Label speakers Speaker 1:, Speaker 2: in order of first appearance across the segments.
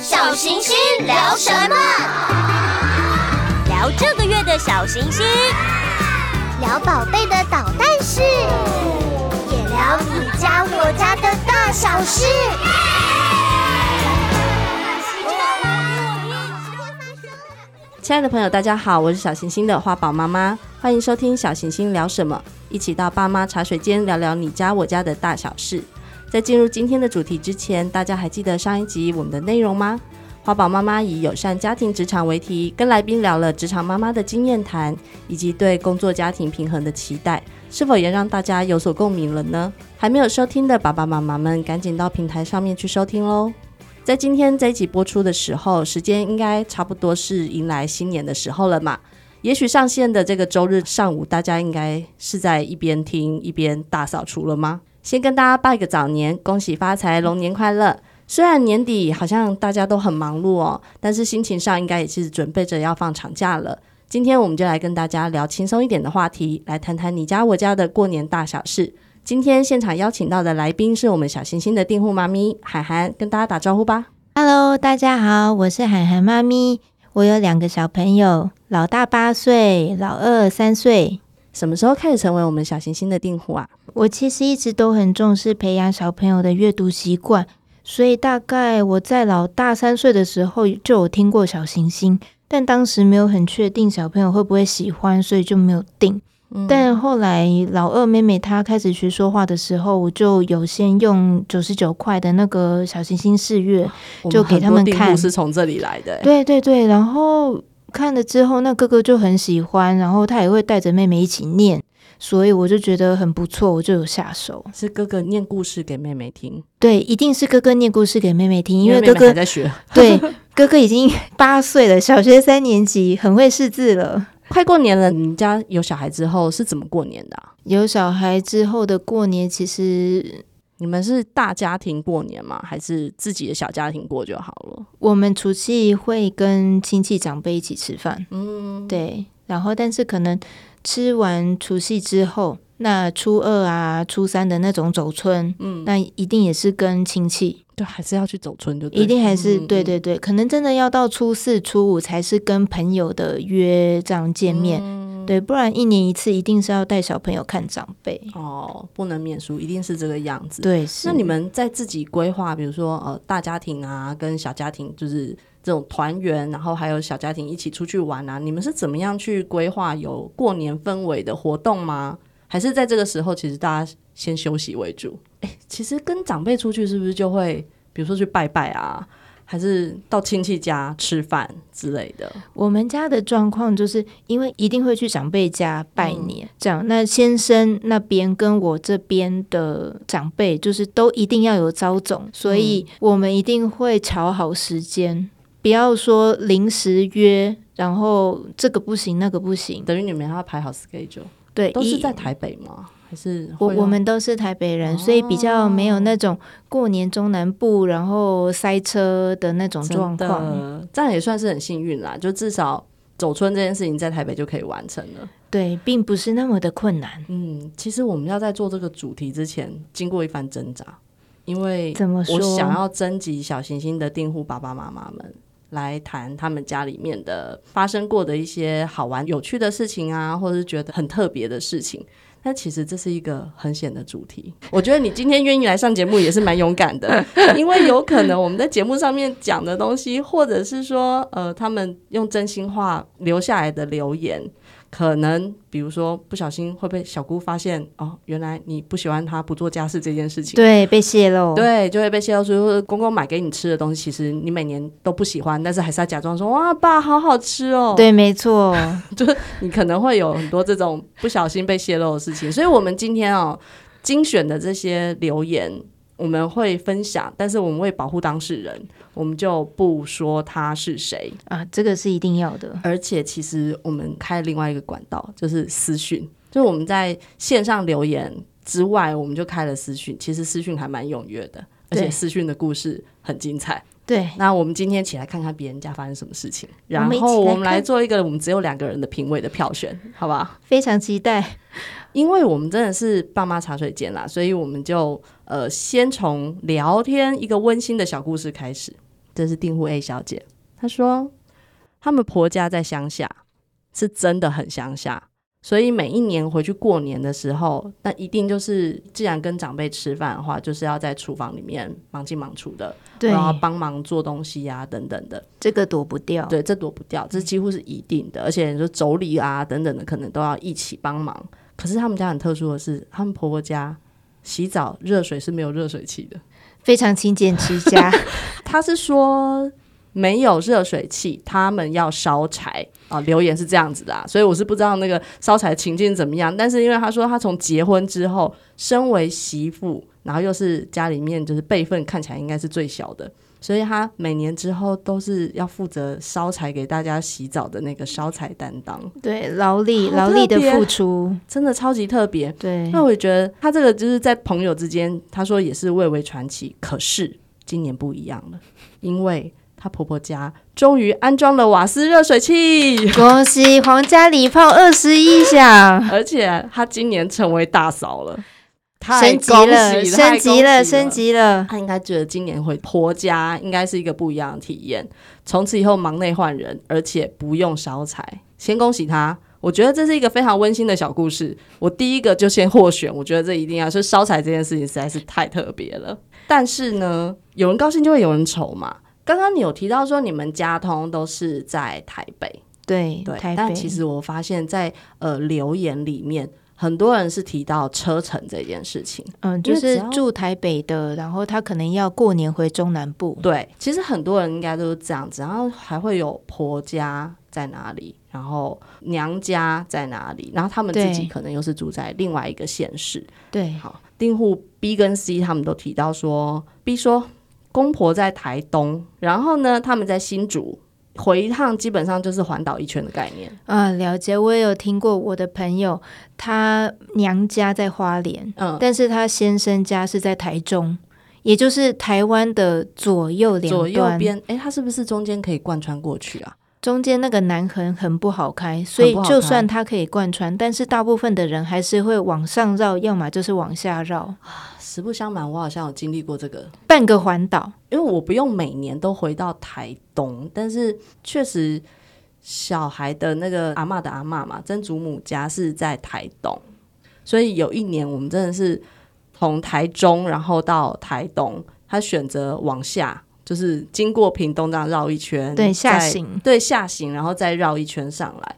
Speaker 1: 小行星聊什么？
Speaker 2: 聊这个月的小行星，
Speaker 1: 聊宝贝的捣蛋事，也聊你家我家的大小事。
Speaker 3: 亲爱的朋友，大家好，我是小行星的花宝妈妈，欢迎收听小行星聊什么，一起到爸妈茶水间聊聊你家我家的大小事。在进入今天的主题之前，大家还记得上一集我们的内容吗？花宝妈妈以友善家庭职场为题，跟来宾聊了职场妈妈的经验谈，以及对工作家庭平衡的期待，是否也让大家有所共鸣了呢？还没有收听的爸爸妈妈们，赶紧到平台上面去收听喽！在今天这一集播出的时候，时间应该差不多是迎来新年的时候了嘛？也许上线的这个周日上午，大家应该是在一边听一边大扫除了吗？先跟大家拜个早年，恭喜发财，龙年快乐！虽然年底好像大家都很忙碌哦，但是心情上应该也是准备着要放长假了。今天我们就来跟大家聊轻松一点的话题，来谈谈你家我家的过年大小事。今天现场邀请到的来宾是我们小星星的订户妈咪涵涵，跟大家打招呼吧。
Speaker 4: Hello，大家好，我是涵涵妈咪，我有两个小朋友，老大八岁，老二三岁。
Speaker 3: 什么时候开始成为我们小行星的订户啊？
Speaker 4: 我其实一直都很重视培养小朋友的阅读习惯，所以大概我在老大三岁的时候就有听过小行星，但当时没有很确定小朋友会不会喜欢，所以就没有订。嗯、但后来老二妹妹她开始学说话的时候，我就有先用九十九块的那个小行星试阅，就给他们看。
Speaker 3: 是从这里来的、欸。
Speaker 4: 对对对，然后。看了之后，那哥哥就很喜欢，然后他也会带着妹妹一起念，所以我就觉得很不错，我就有下手。
Speaker 3: 是哥哥念故事给妹妹听？
Speaker 4: 对，一定是哥哥念故事给妹妹听，因为哥哥
Speaker 3: 妹妹还在学。
Speaker 4: 对，哥哥已经 八岁了，小学三年级，很会识字了。
Speaker 3: 快过年了，你们家有小孩之后是怎么过年的啊？
Speaker 4: 有小孩之后的过年，其实。
Speaker 3: 你们是大家庭过年吗？还是自己的小家庭过就好了？
Speaker 4: 我们除夕会跟亲戚长辈一起吃饭，嗯，对。然后，但是可能吃完除夕之后，那初二啊、初三的那种走春，嗯，那一定也是跟亲戚，
Speaker 3: 对，还是要去走春就对，
Speaker 4: 一定还是对对对。可能真的要到初四、初五才是跟朋友的约这样见面。嗯对，不然一年一次一定是要带小朋友看长辈
Speaker 3: 哦，不能免俗，一定是这个样子。
Speaker 4: 对，
Speaker 3: 那你们在自己规划，比如说呃大家庭啊，跟小家庭，就是这种团圆，然后还有小家庭一起出去玩啊，你们是怎么样去规划有过年氛围的活动吗？还是在这个时候，其实大家先休息为主？诶，其实跟长辈出去是不是就会，比如说去拜拜啊？还是到亲戚家吃饭之类的。
Speaker 4: 我们家的状况就是因为一定会去长辈家拜年，嗯、这样。那先生那边跟我这边的长辈，就是都一定要有招总，所以我们一定会瞧好时间，嗯、不要说临时约，然后这个不行，那个不行，
Speaker 3: 等于你们要排好 schedule。
Speaker 4: 对，
Speaker 3: 都是在台北吗？还是
Speaker 4: 我我们都是台北人，哦，所以比较没有那种过年中南部然后塞车的那种状况。
Speaker 3: 这样也算是很幸运啦，就至少走春这件事情在台北就可以完成了。
Speaker 4: 对，并不是那么的困难。
Speaker 3: 嗯，其实我们要在做这个主题之前，经过一番挣扎，因为我想要征集小行星的订户爸爸妈妈们来谈他们家里面的发生过的一些好玩有趣的事情啊，或者是觉得很特别的事情。但其实这是一个很险的主题，我觉得你今天愿意来上节目也是蛮勇敢的，因为有可能我们在节目上面讲的东西，或者是说，呃，他们用真心话留下来的留言。可能比如说不小心会被小姑发现哦，原来你不喜欢他不做家事这件事情，
Speaker 4: 对，被泄露，
Speaker 3: 对，就会被泄露出公公买给你吃的东西，其实你每年都不喜欢，但是还是要假装说哇，爸好好吃哦，
Speaker 4: 对，没错，
Speaker 3: 就是你可能会有很多这种不小心被泄露的事情，所以我们今天哦精选的这些留言。我们会分享，但是我们会保护当事人，我们就不说他是谁
Speaker 4: 啊，这个是一定要的。
Speaker 3: 而且，其实我们开另外一个管道，就是私讯，就是我们在线上留言之外，我们就开了私讯。其实私讯还蛮踊跃的，而且私讯的故事很精彩。
Speaker 4: 对，
Speaker 3: 那我们今天起来看看别人家发生什么事情，然后我们来做一个我们只有两个人的评委的票选，好不好？
Speaker 4: 非常期待。
Speaker 3: 因为我们真的是爸妈茶水间啦，所以我们就呃先从聊天一个温馨的小故事开始。这是订户 A 小姐，她说他们婆家在乡下，是真的很乡下。所以每一年回去过年的时候，那一定就是，既然跟长辈吃饭的话，就是要在厨房里面忙进忙出的，然后帮忙做东西呀、啊、等等的，
Speaker 4: 这个躲不掉。
Speaker 3: 对，这躲不掉，这几乎是一定的。而且你说妯娌啊等等的，可能都要一起帮忙。可是他们家很特殊的是，他们婆婆家洗澡热水是没有热水器的，
Speaker 4: 非常勤俭持家。
Speaker 3: 他是说。没有热水器，他们要烧柴啊！留言是这样子的，啊，所以我是不知道那个烧柴情境怎么样。但是因为他说他从结婚之后，身为媳妇，然后又是家里面就是辈分看起来应该是最小的，所以他每年之后都是要负责烧柴给大家洗澡的那个烧柴担当。
Speaker 4: 对，劳力劳力的付出
Speaker 3: 真的超级特别。
Speaker 4: 对，
Speaker 3: 那我觉得他这个就是在朋友之间，他说也是蔚为传奇。可是今年不一样了，因为。她婆婆家终于安装了瓦斯热水器，
Speaker 4: 恭喜皇家礼炮二十一响！
Speaker 3: 而且她今年成为大嫂了，
Speaker 4: 升级了，升级了，升级了。
Speaker 3: 他应该觉得今年回婆家应该是一个不一样的体验，从此以后忙内换人，而且不用烧柴。先恭喜他，我觉得这是一个非常温馨的小故事。我第一个就先获选，我觉得这一定要是烧柴这件事情实在是太特别了。但是呢，有人高兴就会有人愁嘛。刚刚你有提到说你们家通都是在台北，
Speaker 4: 对
Speaker 3: 对，
Speaker 4: 台。
Speaker 3: 但其实我发现在，在呃留言里面，很多人是提到车程这件事情。
Speaker 4: 嗯，就是住台北的，然后他可能要过年回中南部。
Speaker 3: 对，其实很多人应该都是这样子，然后还会有婆家在哪里，然后娘家在哪里，然后他们自己可能又是住在另外一个县市。
Speaker 4: 对，
Speaker 3: 好，订户 B 跟 C 他们都提到说，B 说。公婆在台东，然后呢，他们在新竹，回一趟基本上就是环岛一圈的概念。
Speaker 4: 啊，了解。我也有听过我的朋友，他娘家在花莲，嗯，但是他先生家是在台中，也就是台湾的左右两。左右边，
Speaker 3: 哎，他是不是中间可以贯穿过去啊？
Speaker 4: 中间那个南横很不好开，所以就算它可以贯穿，但是大部分的人还是会往上绕，要么就是往下绕。
Speaker 3: 实不相瞒，我好像有经历过这个。
Speaker 4: 半个环岛，
Speaker 3: 因为我不用每年都回到台东，但是确实小孩的那个阿嬷的阿嬷嘛，曾祖母家是在台东，所以有一年我们真的是从台中然后到台东，他选择往下，就是经过屏东这样绕一圈，
Speaker 4: 对下行，
Speaker 3: 对下行，然后再绕一圈上来，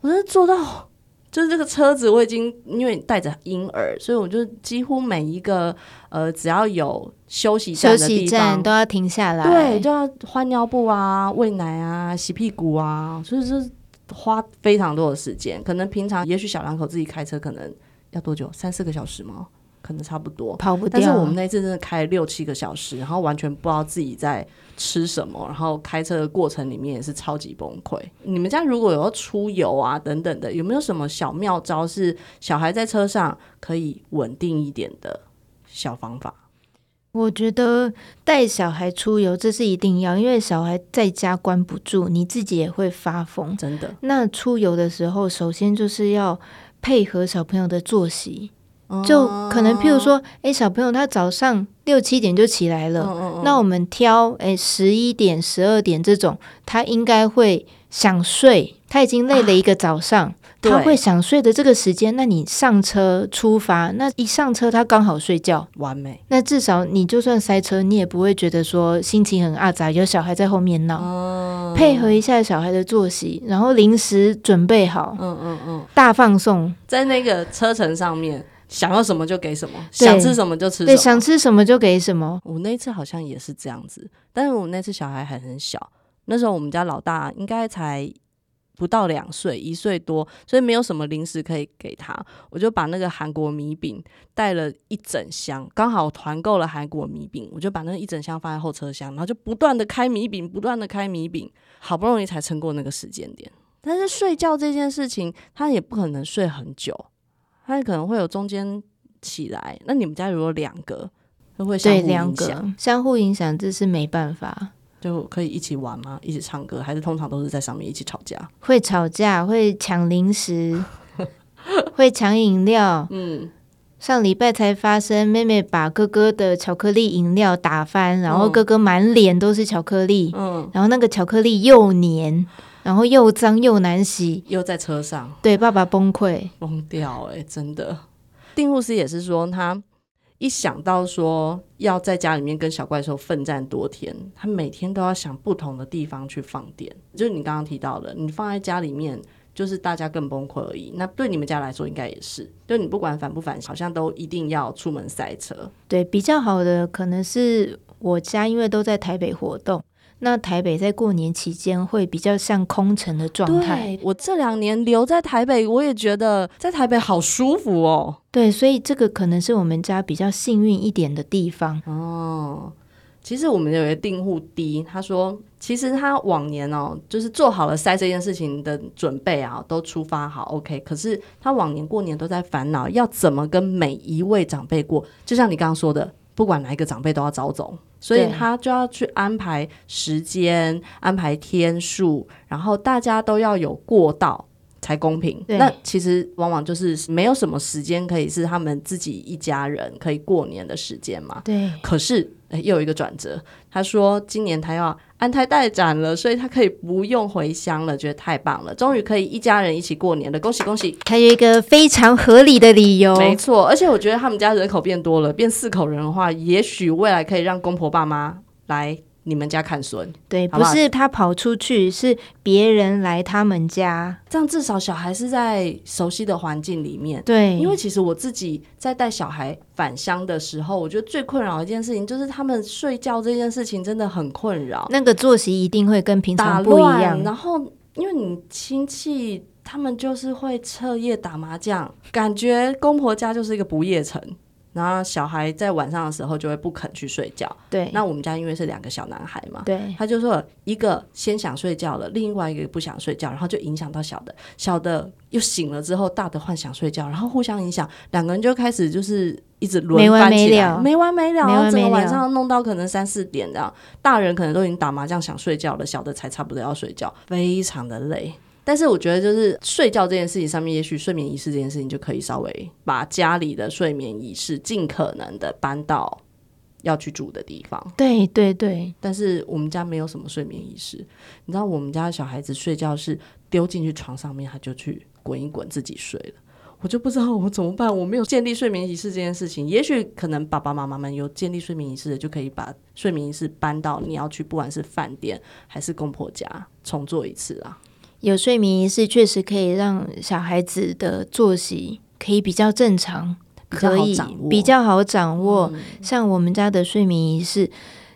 Speaker 3: 我觉得做到。就是这个车子，我已经因为带着婴儿，所以我就几乎每一个呃，只要有休息站的地方
Speaker 4: 都要停下来，
Speaker 3: 对，就要换尿布啊、喂奶啊、洗屁股啊，所以是花非常多的时间。可能平常也许小两口自己开车，可能要多久？三四个小时吗？可能差不多，
Speaker 4: 跑不掉。
Speaker 3: 但是我们那次真的开了六七个小时，然后完全不知道自己在吃什么，然后开车的过程里面也是超级崩溃。你们家如果有要出游啊等等的，有没有什么小妙招是小孩在车上可以稳定一点的小方法？
Speaker 4: 我觉得带小孩出游这是一定要，因为小孩在家关不住，你自己也会发疯。
Speaker 3: 真的，
Speaker 4: 那出游的时候，首先就是要配合小朋友的作息。就可能，譬如说，哎、欸，小朋友他早上六七点就起来了，那我们挑哎十一点、十二点这种，他应该会想睡，他已经累了一个早上，啊、他会想睡的这个时间，那你上车出发，那一上车他刚好睡觉，
Speaker 3: 完美。
Speaker 4: 那至少你就算塞车，你也不会觉得说心情很阿杂，有小孩在后面闹，嗯、配合一下小孩的作息，然后零食准备好，嗯嗯嗯，大放送。
Speaker 3: 在那个车程上面。想要什么就给什么，想吃什么就吃什么。
Speaker 4: 对，想吃什么就给什么。
Speaker 3: 我那次好像也是这样子，但是我那次小孩还很小，那时候我们家老大应该才不到两岁，一岁多，所以没有什么零食可以给他。我就把那个韩国米饼带了一整箱，刚好团购了韩国米饼，我就把那一整箱放在后车厢，然后就不断的开米饼，不断的开米饼，好不容易才撑过那个时间点。但是睡觉这件事情，他也不可能睡很久。他可能会有中间起来，那你们家如果两个，会不会相互影响？对，两个
Speaker 4: 相互影响，这是没办法。
Speaker 3: 就可以一起玩吗？一起唱歌，还是通常都是在上面一起吵架？
Speaker 4: 会吵架，会抢零食，会抢饮料。嗯，上礼拜才发生，妹妹把哥哥的巧克力饮料打翻，然后哥哥满脸都是巧克力，嗯，然后那个巧克力又黏，然后又脏又难洗，
Speaker 3: 又在车上，
Speaker 4: 对，爸爸崩溃，
Speaker 3: 崩掉，哎，真的。订户师也是说他。一想到说要在家里面跟小怪兽奋战多天，他每天都要想不同的地方去放电。就是你刚刚提到的，你放在家里面，就是大家更崩溃而已。那对你们家来说，应该也是，就你不管反不反，好像都一定要出门塞车。
Speaker 4: 对，比较好的可能是我家，因为都在台北活动。那台北在过年期间会比较像空城的状态。
Speaker 3: 我这两年留在台北，我也觉得在台北好舒服哦。
Speaker 4: 对，所以这个可能是我们家比较幸运一点的地方
Speaker 3: 哦。其实我们有一个订户 D，他说，其实他往年哦，就是做好了塞这件事情的准备啊，都出发好 OK。可是他往年过年都在烦恼要怎么跟每一位长辈过，就像你刚刚说的。不管哪一个长辈都要早走，所以他就要去安排时间、安排天数，然后大家都要有过到才公平。那其实往往就是没有什么时间可以是他们自己一家人可以过年的时间嘛。
Speaker 4: 对，
Speaker 3: 可是。又有一个转折，他说今年他要安胎待产了，所以他可以不用回乡了，觉得太棒了，终于可以一家人一起过年了，恭喜恭喜！
Speaker 4: 还有一个非常合理的理由，
Speaker 3: 没错，而且我觉得他们家人口变多了，变四口人的话，也许未来可以让公婆爸妈来。你们家看孙，
Speaker 4: 对，
Speaker 3: 好不好？
Speaker 4: 不是他跑出去，是别人来他们家，
Speaker 3: 这样至少小孩是在熟悉的环境里面。
Speaker 4: 对，
Speaker 3: 因为其实我自己在带小孩返乡的时候，我觉得最困扰的一件事情就是他们睡觉这件事情真的很困扰。
Speaker 4: 那个作息一定会跟平常不一样。
Speaker 3: 然后，因为你亲戚他们就是会彻夜打麻将，感觉公婆家就是一个不夜城。然后小孩在晚上的时候就会不肯去睡觉。
Speaker 4: 对，
Speaker 3: 那我们家因为是两个小男孩嘛，
Speaker 4: 对，
Speaker 3: 他就说一个先想睡觉了，另外一个不想睡觉，然后就影响到小的，小的又醒了之后，大的幻想睡觉，然后互相影响，两个人就开始就是一直轮番起来，没完没了，没完没了，然后整个晚上弄到可能三四点这样，大人可能都已经打麻将想睡觉了，小的才差不多要睡觉，非常的累。但是我觉得，就是睡觉这件事情上面，也许睡眠仪式这件事情就可以稍微把家里的睡眠仪式尽可能的搬到要去住的地方。
Speaker 4: 对对对。
Speaker 3: 但是我们家没有什么睡眠仪式，你知道，我们家小孩子睡觉是丢进去床上面，他就去滚一滚自己睡了。我就不知道我怎么办，我没有建立睡眠仪式这件事情。也许可能爸爸妈妈们有建立睡眠仪式的，就可以把睡眠仪式搬到你要去，不管是饭店还是公婆家重做一次啊。
Speaker 4: 有睡眠仪式，确实可以让小孩子的作息可以比较正常，可以比较好掌握。嗯、像我们家的睡眠仪式，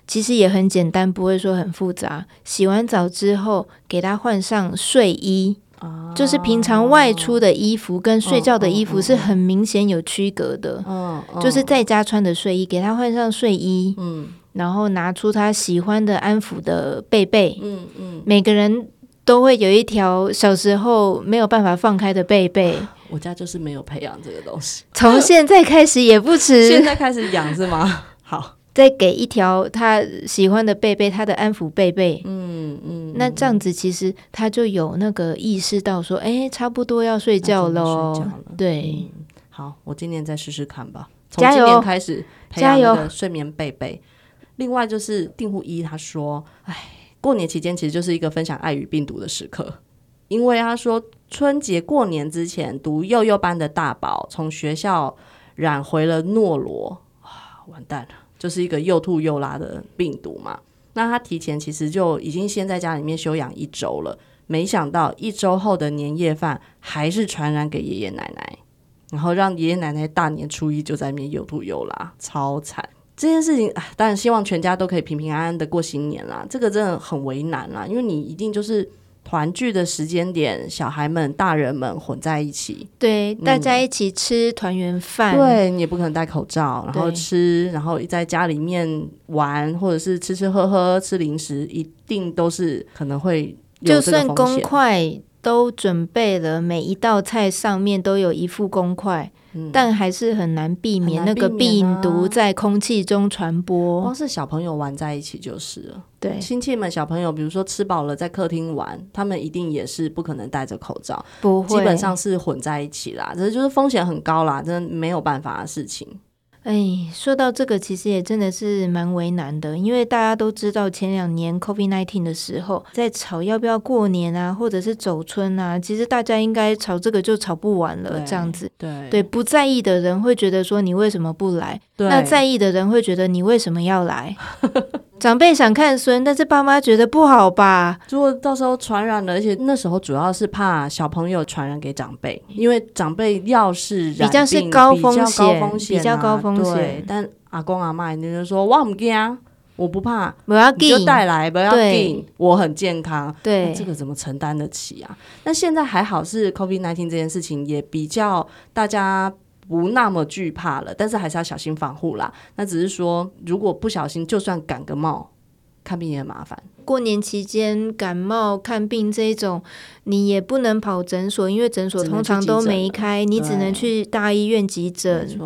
Speaker 4: 其实也很简单，不会说很复杂。洗完澡之后，给他换上睡衣，啊、就是平常外出的衣服跟睡觉的衣服是很明显有区隔的。嗯，嗯就是在家穿的睡衣，给他换上睡衣。嗯，然后拿出他喜欢的安抚的被被。嗯嗯，每个人。都会有一条小时候没有办法放开的贝贝，
Speaker 3: 我家就是没有培养这个东西，
Speaker 4: 从现在开始也不迟。
Speaker 3: 现在开始养是吗？好，
Speaker 4: 再给一条他喜欢的贝贝，他的安抚贝贝。嗯嗯，那这样子其实他就有那个意识到说，哎，差不多要睡觉喽。对、嗯，
Speaker 3: 好，我今年再试试看吧。从今年开始培养那个睡眠贝贝。另外就是订户一他说，哎。过年期间其实就是一个分享爱与病毒的时刻，因为他说春节过年之前读幼幼班的大宝从学校染回了诺罗，啊，完蛋了，就是一个又吐又拉的病毒嘛。那他提前其实就已经先在家里面休养一周了，没想到一周后的年夜饭还是传染给爷爷奶奶，然后让爷爷奶奶大年初一就在那边又吐又拉，超惨。这件事情啊，当然希望全家都可以平平安安的过新年啦。这个真的很为难啦，因为你一定就是团聚的时间点，小孩们、大人们混在一起，
Speaker 4: 对，嗯、大家一起吃团圆饭。
Speaker 3: 对，你也不可能戴口罩，然后吃，然后在家里面玩，或者是吃吃喝喝、吃零食，一定都是可能会有这个风险。
Speaker 4: 就算公筷都准备了，每一道菜上面都有一副公筷。嗯、但还是很难避免那个病毒在空气中传播。
Speaker 3: 光是小朋友玩在一起就是了。
Speaker 4: 对，
Speaker 3: 亲戚们小朋友，比如说吃饱了在客厅玩，他们一定也是不可能戴着口罩，
Speaker 4: 不会，
Speaker 3: 基本上是混在一起啦。这就是风险很高啦，真的没有办法的事情。
Speaker 4: 哎，说到这个，其实也真的是蛮为难的，因为大家都知道前两年 COVID-19 的时候，在吵要不要过年啊，或者是走春啊，其实大家应该吵这个就吵不完了，这样子。
Speaker 3: 对
Speaker 4: 对，不在意的人会觉得说你为什么不来？那在意的人会觉得你为什么要来？长辈想看孙，但是爸妈觉得不好吧？
Speaker 3: 如果到时候传染了，而且那时候主要是怕小朋友传染给长辈，因为长辈要是
Speaker 4: 比较是高风
Speaker 3: 险，
Speaker 4: 比较高风险、啊。
Speaker 3: 但阿公阿妈就说：“我不惊，我不怕，
Speaker 4: 不要
Speaker 3: 你就带来，不要紧，我很健康。”
Speaker 4: 对，
Speaker 3: 这个怎么承担得起啊？那现在还好是 COVID-19 这件事情也比较大家。不那么惧怕了，但是还是要小心防护啦。那只是说，如果不小心，就算感个冒，看病也很麻烦。
Speaker 4: 过年期间感冒看病这一种，你也不能跑诊所，因为诊所通常都没开，你只能去大医院急诊。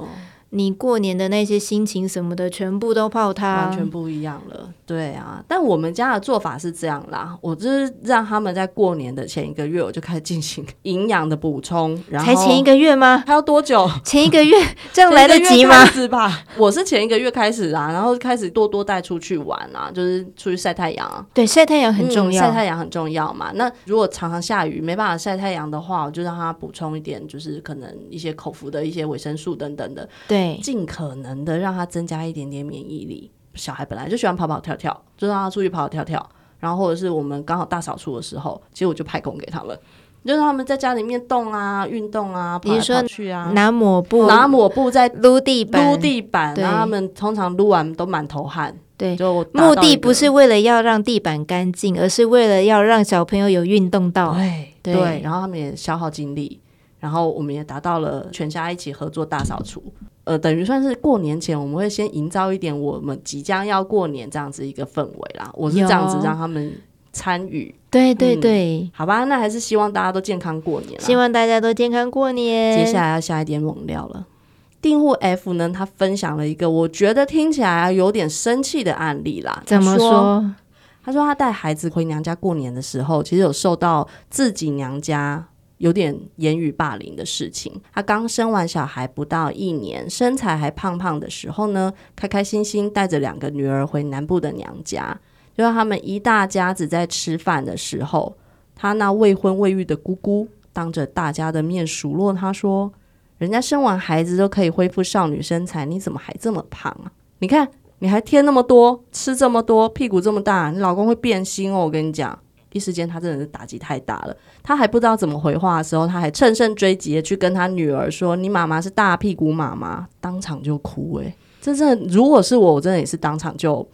Speaker 4: 你过年的那些心情什么的，全部都泡汤，
Speaker 3: 完全不一样了。对啊，但我们家的做法是这样啦，我就是让他们在过年的前一个月，我就开始进行营养的补充。然后
Speaker 4: 才前一个月吗？
Speaker 3: 还要多久？
Speaker 4: 前一个月 这样来得及吗？
Speaker 3: 是吧？我是前一个月开始啊，然后开始多多带出去玩啊，就是出去晒太阳。
Speaker 4: 对，晒太阳很重要，
Speaker 3: 嗯、晒太阳很重要嘛。那如果常常下雨没办法晒太阳的话，我就让他补充一点，就是可能一些口服的一些维生素等等的。
Speaker 4: 对，
Speaker 3: 尽可能的让他增加一点点免疫力。小孩本来就喜欢跑跑跳跳，就让他出去跑跑跳跳。然后或者是我们刚好大扫除的时候，其实我就派工给他们，就让他们在家里面动啊、运动啊、跑来跑去啊，
Speaker 4: 拿抹布、
Speaker 3: 拿抹布在
Speaker 4: 撸地板、
Speaker 3: 撸地板。然后他们通常撸完都满头汗。
Speaker 4: 对，
Speaker 3: 就
Speaker 4: 目的不是为了要让地板干净，而是为了要让小朋友有运动到。
Speaker 3: 对对，对，然后他们也消耗精力，然后我们也达到了全家一起合作大扫除。呃，等于算是过年前，我们会先营造一点我们即将要过年这样子一个氛围啦。我是这样子让他们参与，
Speaker 4: 对对对、嗯，
Speaker 3: 好吧，那还是希望大家都健康过年。
Speaker 4: 希望大家都健康过年。
Speaker 3: 接下来要下一点猛料了。订户 F 呢，他分享了一个我觉得听起来有点生气的案例啦。
Speaker 4: 怎么说？
Speaker 3: 他说他带孩子回娘家过年的时候，其实有受到自己娘家。有点言语霸凌的事情。她刚生完小孩不到一年，身材还胖胖的时候呢，开开心心带着两个女儿回南部的娘家。就让他们一大家子在吃饭的时候，他那未婚未育的姑姑当着大家的面数落他说：“人家生完孩子都可以恢复少女身材，你怎么还这么胖啊？你看你还添那么多，吃这么多，屁股这么大，你老公会变心哦！我跟你讲。”一时间，他真的是打击太大了。他还不知道怎么回话的时候，他还乘胜追击的去跟他女儿说：“你妈妈是大屁股妈妈。”当场就哭。诶，真的如果是我，我真的也是当场就，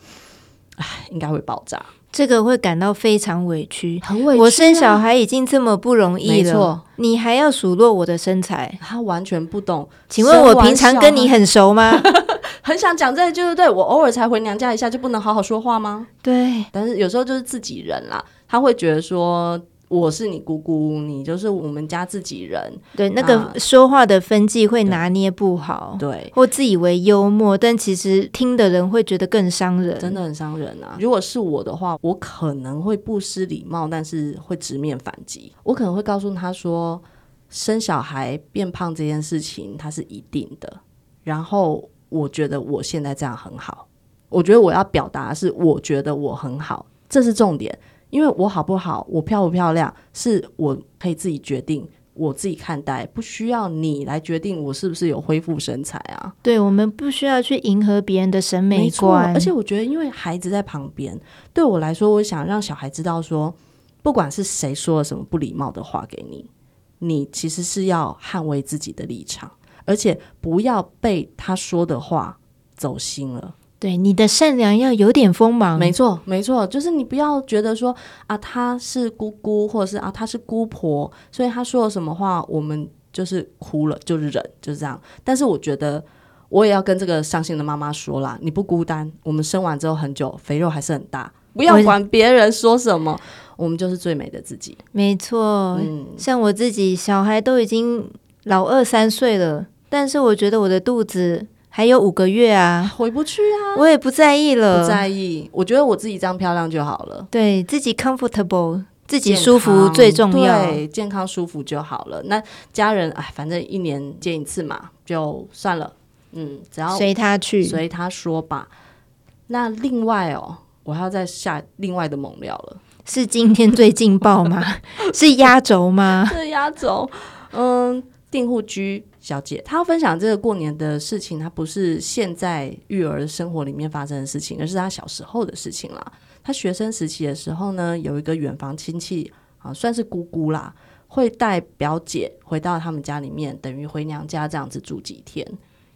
Speaker 3: 唉，应该会爆炸。
Speaker 4: 这个会感到非常委屈，
Speaker 3: 很委屈啊。
Speaker 4: 我生小孩已经这么不容易了，你还要数落我的身材？
Speaker 3: 他完全不懂。
Speaker 4: 请问我平常跟你很熟吗？
Speaker 3: 很想讲这个，就是对我偶尔才回娘家一下，就不能好好说话吗？
Speaker 4: 对，
Speaker 3: 但是有时候就是自己人啦。他会觉得说，我是你姑姑，你就是我们家自己人。
Speaker 4: 对，那个说话的分际会拿捏不好，
Speaker 3: 对，
Speaker 4: 或自以为幽默，但其实听的人会觉得更伤人，
Speaker 3: 真的很伤人啊！如果是我的话，我可能会不失礼貌，但是会直面反击。我可能会告诉他说，生小孩变胖这件事情，它是一定的。然后我觉得我现在这样很好，我觉得我要表达的是，我觉得我很好，这是重点。因为我好不好，我漂不漂亮，是我可以自己决定，我自己看待，不需要你来决定我是不是有恢复身材啊。
Speaker 4: 对，我们不需要去迎合别人的审美观。
Speaker 3: 而且我觉得，因为孩子在旁边，对我来说，我想让小孩知道说，不管是谁说了什么不礼貌的话给你，你其实是要捍卫自己的立场，而且不要被他说的话走心了。
Speaker 4: 对，你的善良要有点锋芒，
Speaker 3: 没错，没错，就是你不要觉得说啊，她是姑姑，或者是啊，她是姑婆，所以她说了什么话，我们就是哭了，就是忍，就是这样。但是我觉得，我也要跟这个伤心的妈妈说啦，你不孤单，我们生完之后很久，肥肉还是很大，不要管别人说什么。我们就是最美的自己。
Speaker 4: 没错，嗯，像我自己，小孩都已经老二三岁了，但是我觉得我的肚子还有五个月啊，
Speaker 3: 回不去啊，
Speaker 4: 我也不在意了，
Speaker 3: 不在意。我觉得我自己这样漂亮就好了，
Speaker 4: 对自己 comfortable。自己舒服最重要，
Speaker 3: 对，健康舒服就好了。那家人哎，反正一年见一次嘛，就算了。嗯，只要
Speaker 4: 随他去，
Speaker 3: 随他说吧。那另外哦，我还要再下另外的猛料了。
Speaker 4: 是今天最劲爆吗？是压轴吗？
Speaker 3: 是压轴。嗯，订户居小姐她要分享这个过年的事情，她不是现在育儿生活里面发生的事情，而是她小时候的事情啦。她学生时期的时候呢，有一个远房亲戚啊，算是姑姑啦，会带表姐回到他们家里面，等于回娘家这样子住几天。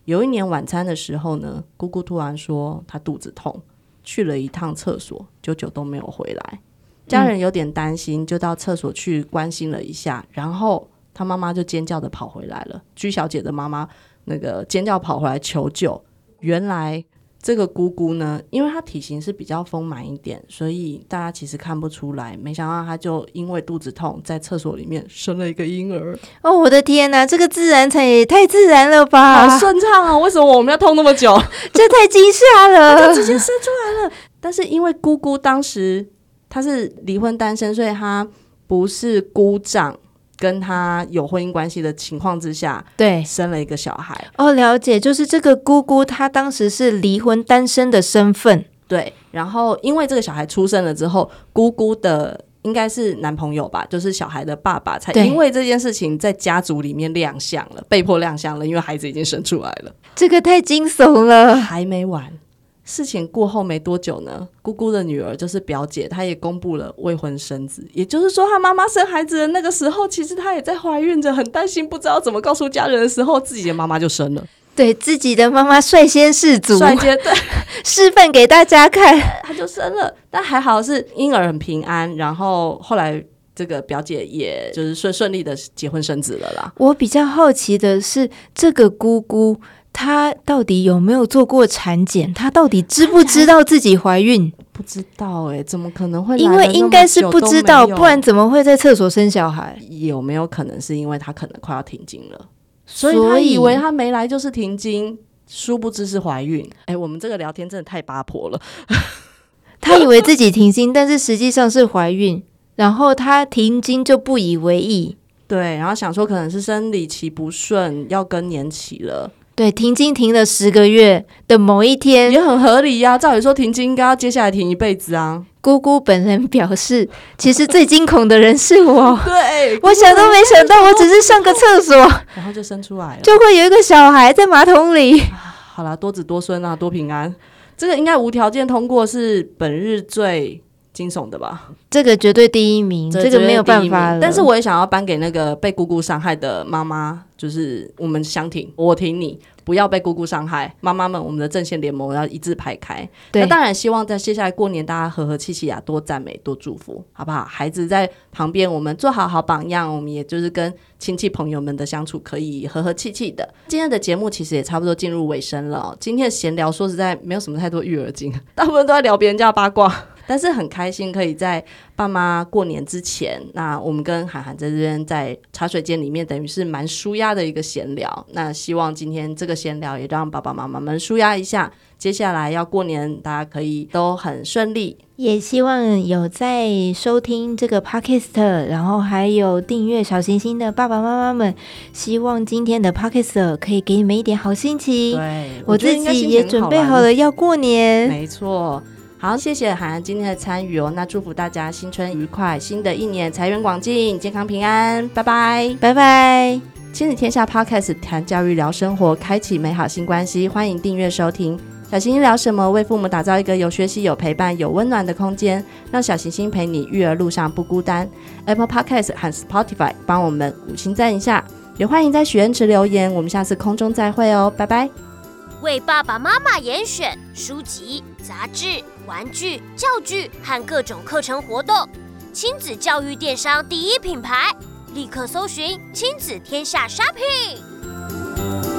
Speaker 3: 有一年晚餐的时候呢，姑姑突然说她肚子痛，去了一趟厕所，久久都没有回来。家人有点担心，就到厕所去关心了一下，然后他妈妈就尖叫的跑回来了。居小姐的妈妈那个尖叫跑回来求救，原来。这个姑姑呢，因为她体型是比较丰满一点，所以大家其实看不出来。没想到她就因为肚子痛，在厕所里面生了一个婴儿。
Speaker 4: 哦，我的天哪，这个自然产也太自然了吧！
Speaker 3: 好顺畅啊！为什么我们要痛那么久？
Speaker 4: 这太惊吓了！
Speaker 3: 就直接生出来了。但是因为姑姑当时她是离婚单身，所以她不是姑丈。跟他有婚姻关系的情况之下，
Speaker 4: 对，
Speaker 3: 生了一个小孩。
Speaker 4: 哦，了解，就是这个姑姑她当时是离婚单身的身份，
Speaker 3: 对。然后因为这个小孩出生了之后，姑姑的应该是男朋友吧，就是小孩的爸爸，才因为这件事情在家族里面亮相了，被迫亮相了，因为孩子已经生出来了。
Speaker 4: 这个太惊悚了，
Speaker 3: 还没完。事情过后没多久呢，姑姑的女儿就是表姐，她也公布了未婚生子。也就是说，她妈妈生孩子的那个时候，其实她也在怀孕着，很担心，不知道怎么告诉家人的时候，自己的妈妈就生了。
Speaker 4: 对，自己的妈妈率先示足，
Speaker 3: 率先对
Speaker 4: 示范给大家看，
Speaker 3: 她就生了。但还好是婴儿很平安，然后后来这个表姐也就是顺顺利的结婚生子了啦。
Speaker 4: 我比较好奇的是，这个姑姑。她到底有没有做过产检？她到底知不知道自己怀孕？
Speaker 3: 不知道哎、欸，怎么可能会？
Speaker 4: 因为应该是不知道，不然怎么会在厕所生小孩？
Speaker 3: 有没有可能是因为她可能快要停经了，所以她以为她没来就是停经，殊不知是怀孕。哎、欸，我们这个聊天真的太八婆了。
Speaker 4: 她以为自己停经，但是实际上是怀孕，然后她停经就不以为意，
Speaker 3: 对，然后想说可能是生理期不顺，要更年期了。
Speaker 4: 对，停经停了十个月的某一天，
Speaker 3: 也很合理呀、啊。照理说，停经应该要接下来停一辈子啊。
Speaker 4: 姑姑本人表示，其实最惊恐的人是我。
Speaker 3: 对，
Speaker 4: 我想都没想到，我只是上个厕所，
Speaker 3: 然后就生出来了，
Speaker 4: 就会有一个小孩在马桶里。
Speaker 3: 好啦，多子多孙啊，多平安。这个应该无条件通过，是本日最惊悚的吧？
Speaker 4: 这个绝对第一名，这个没有办法。
Speaker 3: 但是我也想要颁给那个被姑姑伤害的妈妈，就是我们相挺，我挺你，不要被姑姑伤害。妈妈们，我们的阵线联盟要一字排开。那当然希望在接下来过年，大家和和气气啊，多赞美，多祝福，好不好？孩子在旁边，我们做好好榜样，我们也就是跟亲戚朋友们的相处可以和和气气的。今天的节目其实也差不多进入尾声了喔。今天的闲聊，说实在没有什么太多育儿经，大部分都在聊别人家的八卦。但是很开心，可以在爸妈过年之前，那我们跟涵涵在这边在茶水间里面，等于是蛮舒压的一个闲聊。那希望今天这个闲聊也让爸爸妈妈们舒压一下。接下来要过年，大家可以都很顺利。
Speaker 4: 也希望有在收听这个 podcast，然后还有订阅小行星的爸爸妈妈们，希望今天的 podcast 可以给你们一点好心情。
Speaker 3: 对，
Speaker 4: 我自己也准备好了要过年。
Speaker 3: 没错。好，谢谢涵涵今天的参与哦。那祝福大家新春愉快，新的一年财源广进，健康平安。拜拜，
Speaker 4: 拜拜。
Speaker 3: 亲子天下 Podcast 谈教育聊生活，开启美好新关系。欢迎订阅收听。小行星聊什么？为父母打造一个有学习、有陪伴、有温暖的空间，让小行星陪你育儿路上不孤单。Apple Podcast 和 Spotify 帮我们五星赞一下，也欢迎在许愿池留言。我们下次空中再会哦，拜拜。
Speaker 2: 为爸爸妈妈严选书籍、杂志。玩具、教具和各种课程活动，亲子教育电商第一品牌，立刻搜寻亲子天下 Shopping。